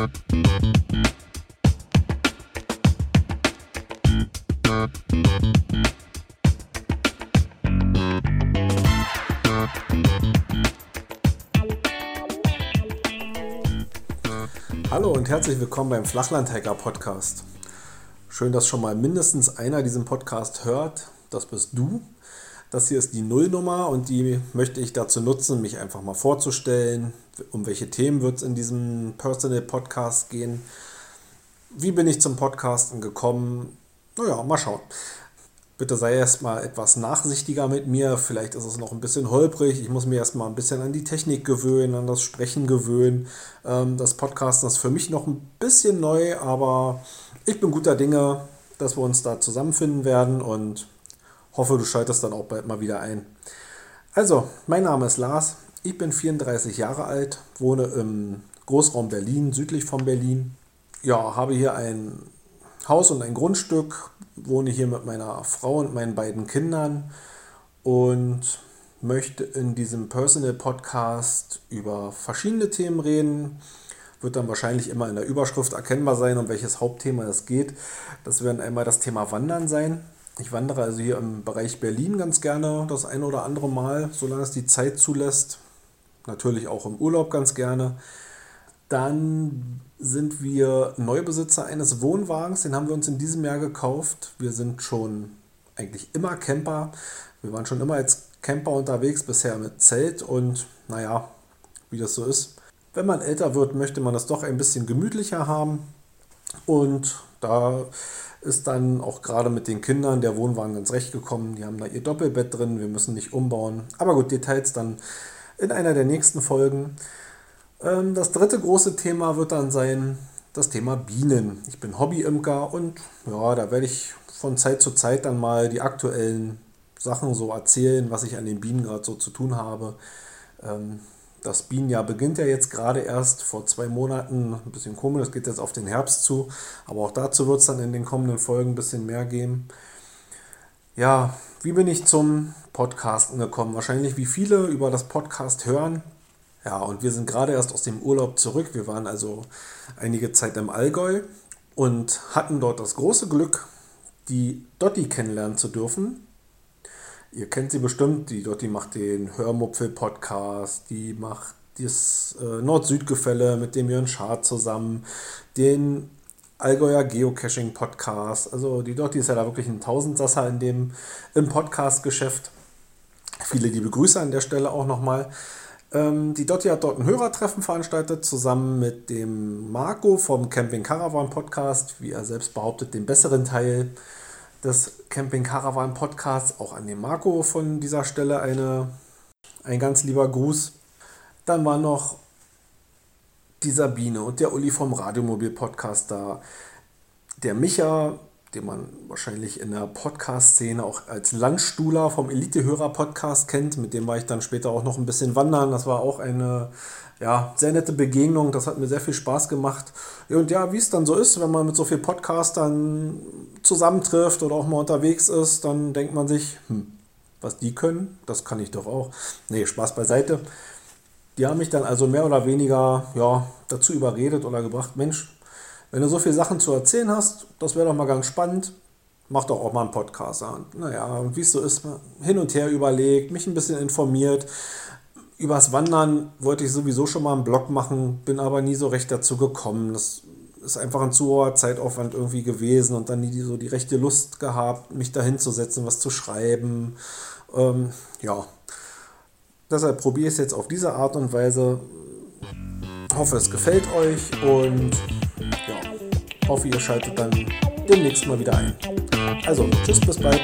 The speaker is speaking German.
Hallo und herzlich willkommen beim Flachlandhacker Podcast. Schön, dass schon mal mindestens einer diesen Podcast hört. Das bist du. Das hier ist die Nullnummer und die möchte ich dazu nutzen, mich einfach mal vorzustellen. Um welche Themen wird es in diesem Personal Podcast gehen? Wie bin ich zum Podcasten gekommen? Naja, mal schauen. Bitte sei erst mal etwas nachsichtiger mit mir. Vielleicht ist es noch ein bisschen holprig. Ich muss mir erst mal ein bisschen an die Technik gewöhnen, an das Sprechen gewöhnen. Ähm, das Podcasten ist für mich noch ein bisschen neu, aber ich bin guter Dinge, dass wir uns da zusammenfinden werden und hoffe, du schaltest dann auch bald mal wieder ein. Also, mein Name ist Lars. Ich bin 34 Jahre alt, wohne im Großraum Berlin, südlich von Berlin. Ja, habe hier ein Haus und ein Grundstück, wohne hier mit meiner Frau und meinen beiden Kindern und möchte in diesem Personal Podcast über verschiedene Themen reden. Wird dann wahrscheinlich immer in der Überschrift erkennbar sein, um welches Hauptthema es geht. Das werden einmal das Thema Wandern sein. Ich wandere also hier im Bereich Berlin ganz gerne das ein oder andere Mal, solange es die Zeit zulässt. Natürlich auch im Urlaub ganz gerne. Dann sind wir Neubesitzer eines Wohnwagens, den haben wir uns in diesem Jahr gekauft. Wir sind schon eigentlich immer Camper. Wir waren schon immer als Camper unterwegs, bisher mit Zelt und naja, wie das so ist. Wenn man älter wird, möchte man das doch ein bisschen gemütlicher haben. Und da ist dann auch gerade mit den Kindern der Wohnwagen ganz recht gekommen. Die haben da ihr Doppelbett drin, wir müssen nicht umbauen. Aber gut, Details dann in einer der nächsten Folgen. Ähm, das dritte große Thema wird dann sein das Thema Bienen. Ich bin Hobbyimker und ja, da werde ich von Zeit zu Zeit dann mal die aktuellen Sachen so erzählen, was ich an den Bienen gerade so zu tun habe. Das Bienenjahr beginnt ja jetzt gerade erst vor zwei Monaten. Ein bisschen komisch, es geht jetzt auf den Herbst zu. Aber auch dazu wird es dann in den kommenden Folgen ein bisschen mehr geben. Ja, wie bin ich zum Podcasten gekommen? Wahrscheinlich wie viele über das Podcast hören. Ja, und wir sind gerade erst aus dem Urlaub zurück. Wir waren also einige Zeit im Allgäu und hatten dort das große Glück, die Dotti kennenlernen zu dürfen. Ihr kennt sie bestimmt, die Dotti macht den Hörmupfel-Podcast, die macht das äh, Nord-Süd-Gefälle mit dem Jörn Schaar zusammen, den Allgäuer Geocaching-Podcast. Also die Dotti ist ja da wirklich ein Tausendsasser in dem, im Podcast-Geschäft. Viele liebe Grüße an der Stelle auch nochmal. Ähm, die Dotti hat dort ein Hörertreffen veranstaltet, zusammen mit dem Marco vom Camping Caravan Podcast, wie er selbst behauptet, den besseren Teil des Camping Caravan Podcasts. Auch an den Marco von dieser Stelle eine, ein ganz lieber Gruß. Dann war noch die Sabine und der Uli vom Radiomobil Podcast da. Der Micha, den man wahrscheinlich in der Podcast-Szene auch als Landstuhler vom Elite-Hörer-Podcast kennt. Mit dem war ich dann später auch noch ein bisschen wandern. Das war auch eine ja, sehr nette Begegnung. Das hat mir sehr viel Spaß gemacht. Und ja, wie es dann so ist, wenn man mit so vielen Podcastern zusammentrifft oder auch mal unterwegs ist, dann denkt man sich, hm, was die können, das kann ich doch auch. Nee, Spaß beiseite. Die haben mich dann also mehr oder weniger ja, dazu überredet oder gebracht, Mensch, wenn du so viele Sachen zu erzählen hast, das wäre doch mal ganz spannend. Mach doch auch mal einen Podcast. Und naja, wie es so ist, hin und her überlegt, mich ein bisschen informiert. Übers Wandern wollte ich sowieso schon mal einen Blog machen, bin aber nie so recht dazu gekommen. Das ist einfach ein zu hoher Zeitaufwand irgendwie gewesen und dann nie so die rechte Lust gehabt, mich da hinzusetzen, was zu schreiben. Ähm, ja, deshalb probiere ich es jetzt auf diese Art und Weise. Hoffe, es gefällt euch und hoffe, ihr schaltet dann demnächst mal wieder ein. Also, tschüss, bis bald.